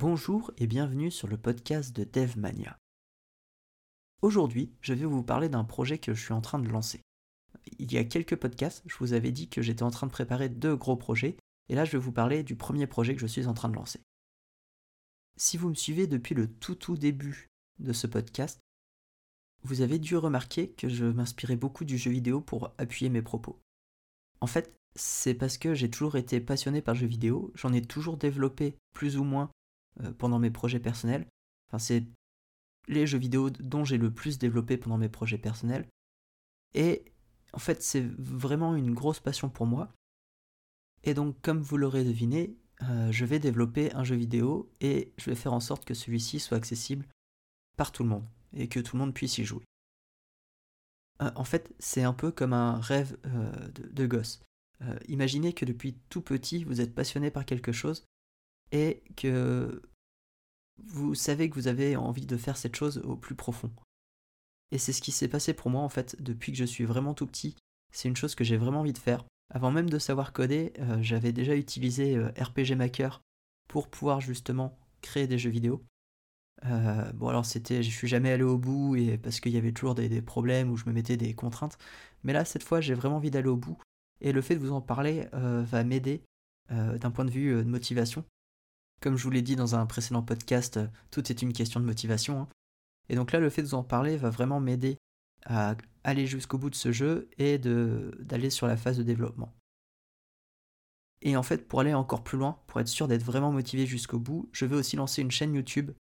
Bonjour et bienvenue sur le podcast de DevMania. Aujourd'hui, je vais vous parler d'un projet que je suis en train de lancer. Il y a quelques podcasts, je vous avais dit que j'étais en train de préparer deux gros projets, et là je vais vous parler du premier projet que je suis en train de lancer. Si vous me suivez depuis le tout tout début de ce podcast, vous avez dû remarquer que je m'inspirais beaucoup du jeu vidéo pour appuyer mes propos. En fait, c'est parce que j'ai toujours été passionné par le jeu vidéo, j'en ai toujours développé plus ou moins pendant mes projets personnels. Enfin, c'est les jeux vidéo dont j'ai le plus développé pendant mes projets personnels. Et en fait, c'est vraiment une grosse passion pour moi. Et donc, comme vous l'aurez deviné, euh, je vais développer un jeu vidéo et je vais faire en sorte que celui-ci soit accessible par tout le monde et que tout le monde puisse y jouer. Euh, en fait, c'est un peu comme un rêve de, gosse. imaginez que depuis tout petit, vous êtes passionné par quelque chose et que vous savez que vous avez envie de faire cette chose au plus profond. Et c'est ce qui s'est passé pour moi en fait depuis que je suis vraiment tout petit. C'est une chose que j'ai vraiment envie de faire. Avant même de savoir coder, euh, j'avais déjà utilisé euh, RPG Maker pour pouvoir justement créer des jeux vidéo. Euh, bon alors c'était, je suis jamais allé au bout et parce qu'il y avait toujours des, des, problèmes où je me mettais des contraintes. Mais là cette fois j'ai vraiment envie d'aller au bout et le fait de vous en parler va m'aider d'un point de vue de motivation comme je vous l'ai dit dans un précédent podcast, euh, tout est une question de motivation. Hein. Et donc là, le fait de vous en parler va vraiment m'aider à aller jusqu'au bout de ce jeu et d'aller sur la phase de développement. Et en fait, pour aller encore plus loin, pour être sûr d'être vraiment motivé jusqu'au bout, je vais aussi lancer une chaîne YouTube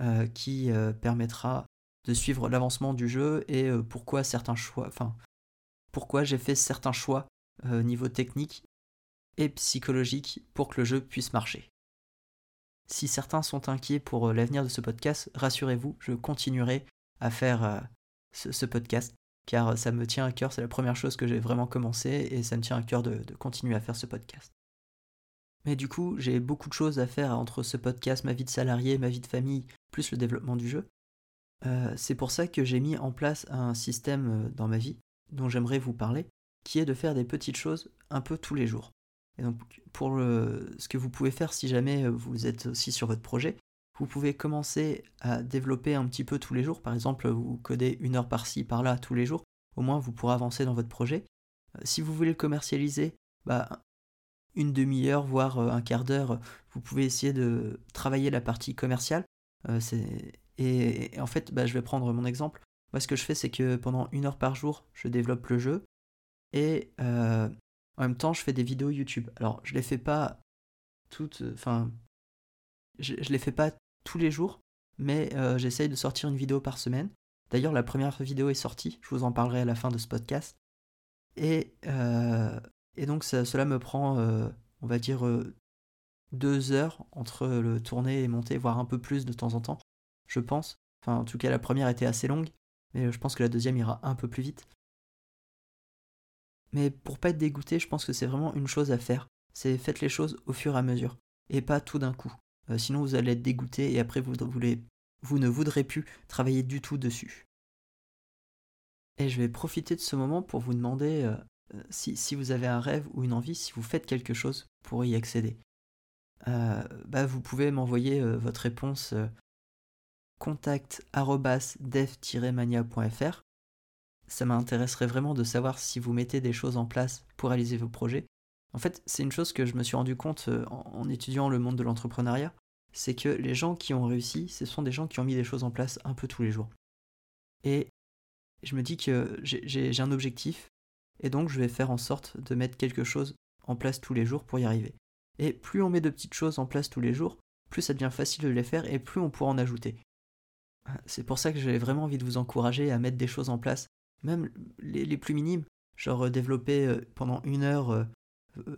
euh, qui euh, permettra de suivre l'avancement du jeu et pourquoi certains choix, pourquoi j'ai fait certains choix niveau technique et psychologique pour que le jeu puisse marcher. Si certains sont inquiets pour euh, l'avenir de ce podcast, rassurez-vous, je continuerai à faire euh, ce, podcast, car ça me tient à cœur, c'est la première chose que j'ai vraiment commencé, et ça me tient à cœur de, continuer à faire ce podcast. Mais du coup, j'ai beaucoup de choses à faire entre ce podcast, ma vie de salarié, ma vie de famille, plus le développement du jeu. Euh, c'est pour ça que j'ai mis en place un système dans ma vie, dont j'aimerais vous parler, qui est de faire des petites choses un peu tous les jours. Et donc, pour ce que vous pouvez faire si jamais euh, vous êtes aussi sur votre projet, vous pouvez commencer à développer un petit peu tous les jours. Par exemple, vous codez une heure par-ci, par-là, tous les jours. Au moins, vous pourrez avancer dans votre projet. Euh, si vous voulez le commercialiser, bah, une demi-heure, voire euh, un quart d'heure, vous pouvez essayer de travailler la partie commerciale. et, en fait, bah, je vais prendre mon exemple. Moi, ce que je fais, c'est que pendant une heure par jour, je développe le jeu. Et en même temps, je fais des vidéos YouTube. Alors, je les fais pas toutes. Euh, enfin, je, les fais pas tous les jours, mais euh, j'essaye de sortir une vidéo par semaine. D'ailleurs, la première vidéo est sortie. Je vous en parlerai à la fin de ce podcast. Et, euh, et donc, cela me prend, on va dire, deux heures entre le tourner et monter, voire un peu plus de temps en temps, je pense. Enfin, en tout cas, la première était assez longue, mais je pense que la deuxième ira un peu plus vite. Mais pour pas être dégoûté, je pense que c'est vraiment une chose à faire. C'est faites les choses au fur et à mesure, et pas tout d'un coup. Euh, sinon vous allez être dégoûté et après vous, ne voudrez plus travailler du tout dessus. Et je vais profiter de ce moment pour vous demander euh, euh, si, vous avez un rêve ou une envie, si vous faites quelque chose pour y accéder. bah, vous pouvez m'envoyer votre réponse contact dev-mania.fr ça m'intéresserait vraiment de savoir si vous mettez des choses en place pour réaliser vos projets. En fait, c'est une chose que je me suis rendu compte euh, en, étudiant le monde de l'entrepreneuriat, c'est que les gens qui ont réussi, ce sont des gens qui ont mis des choses en place un peu tous les jours. Et je me dis que j'ai un objectif, et donc je vais faire en sorte de mettre quelque chose en place tous les jours pour y arriver. Et plus on met de petites choses en place tous les jours, plus ça devient facile de les faire et plus on pourra en ajouter. C'est pour ça que j'ai vraiment envie de vous encourager à mettre des choses en place même les, plus minimes, genre euh, développer euh, pendant une heure euh,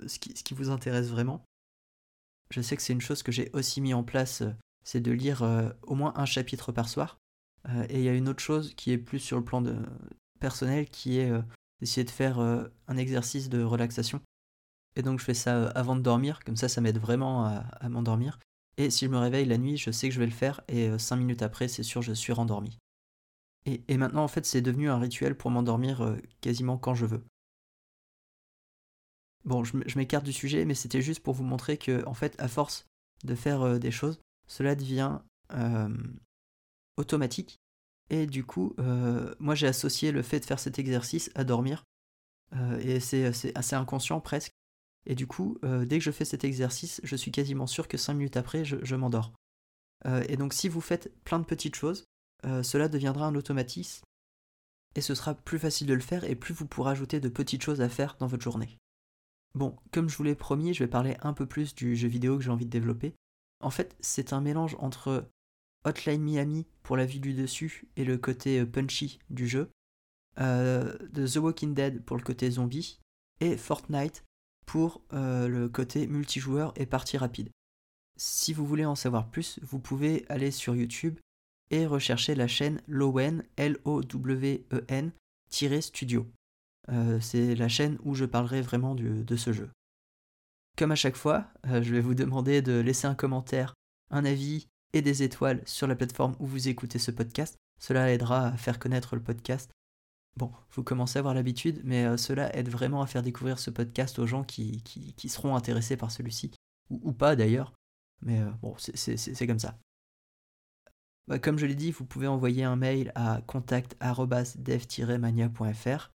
ce qui, vous intéresse vraiment. Je sais que c'est une chose que j'ai aussi mis en place, c'est de lire au moins un chapitre par soir. et il y a une autre chose qui est plus sur le plan personnel, qui est d'essayer de faire un exercice de relaxation. Et donc je fais ça avant de dormir, comme ça ça m'aide vraiment à, à m'endormir. Et si je me réveille la nuit, je sais que je vais le faire, et 5 minutes après, c'est sûr, je suis rendormi. Et, maintenant, en fait, c'est devenu un rituel pour m'endormir euh, quasiment quand je veux. Bon, je, m'écarte du sujet, mais c'était juste pour vous montrer que, en fait, à force de faire euh, des choses, cela devient automatique. Et du coup, moi j'ai associé le fait de faire cet exercice à dormir. et c'est assez inconscient presque. Et du coup, dès que je fais cet exercice, je suis quasiment sûr que 5 minutes après, je m'endors. et donc si vous faites plein de petites choses, cela deviendra un automatisme et ce sera plus facile de le faire et plus vous pourrez ajouter de petites choses à faire dans votre journée. Bon, comme je vous l'ai promis, je vais parler un peu plus du jeu vidéo que j'ai envie de développer. En fait, c'est un mélange entre Hotline Miami pour la vue du dessus et le côté euh, punchy du jeu, euh, The Walking Dead pour le côté zombie, et Fortnite pour euh, le côté multijoueur et partie rapide. Si vous voulez en savoir plus, vous pouvez aller sur YouTube et rechercher la chaîne Lowen, L-O-W-E-N, studio. Euh, c'est la chaîne où je parlerai vraiment de ce jeu. Comme à chaque fois, euh, je vais vous demander de laisser un commentaire, un avis et des étoiles sur la plateforme où vous écoutez ce podcast. Cela aidera à faire connaître le podcast. Bon, vous commencez à avoir l'habitude, mais euh, cela aide vraiment à faire découvrir ce podcast aux gens qui, qui, seront intéressés par celui-ci, ou, pas d'ailleurs. Mais bon, c'est comme ça. Bah, comme je l'ai dit, vous pouvez envoyer un mail à contact-dev-mania.fr.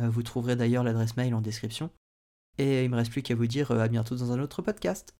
Euh, vous trouverez d'ailleurs l'adresse mail en description. Et il me reste plus qu'à vous dire euh, à bientôt dans un autre podcast.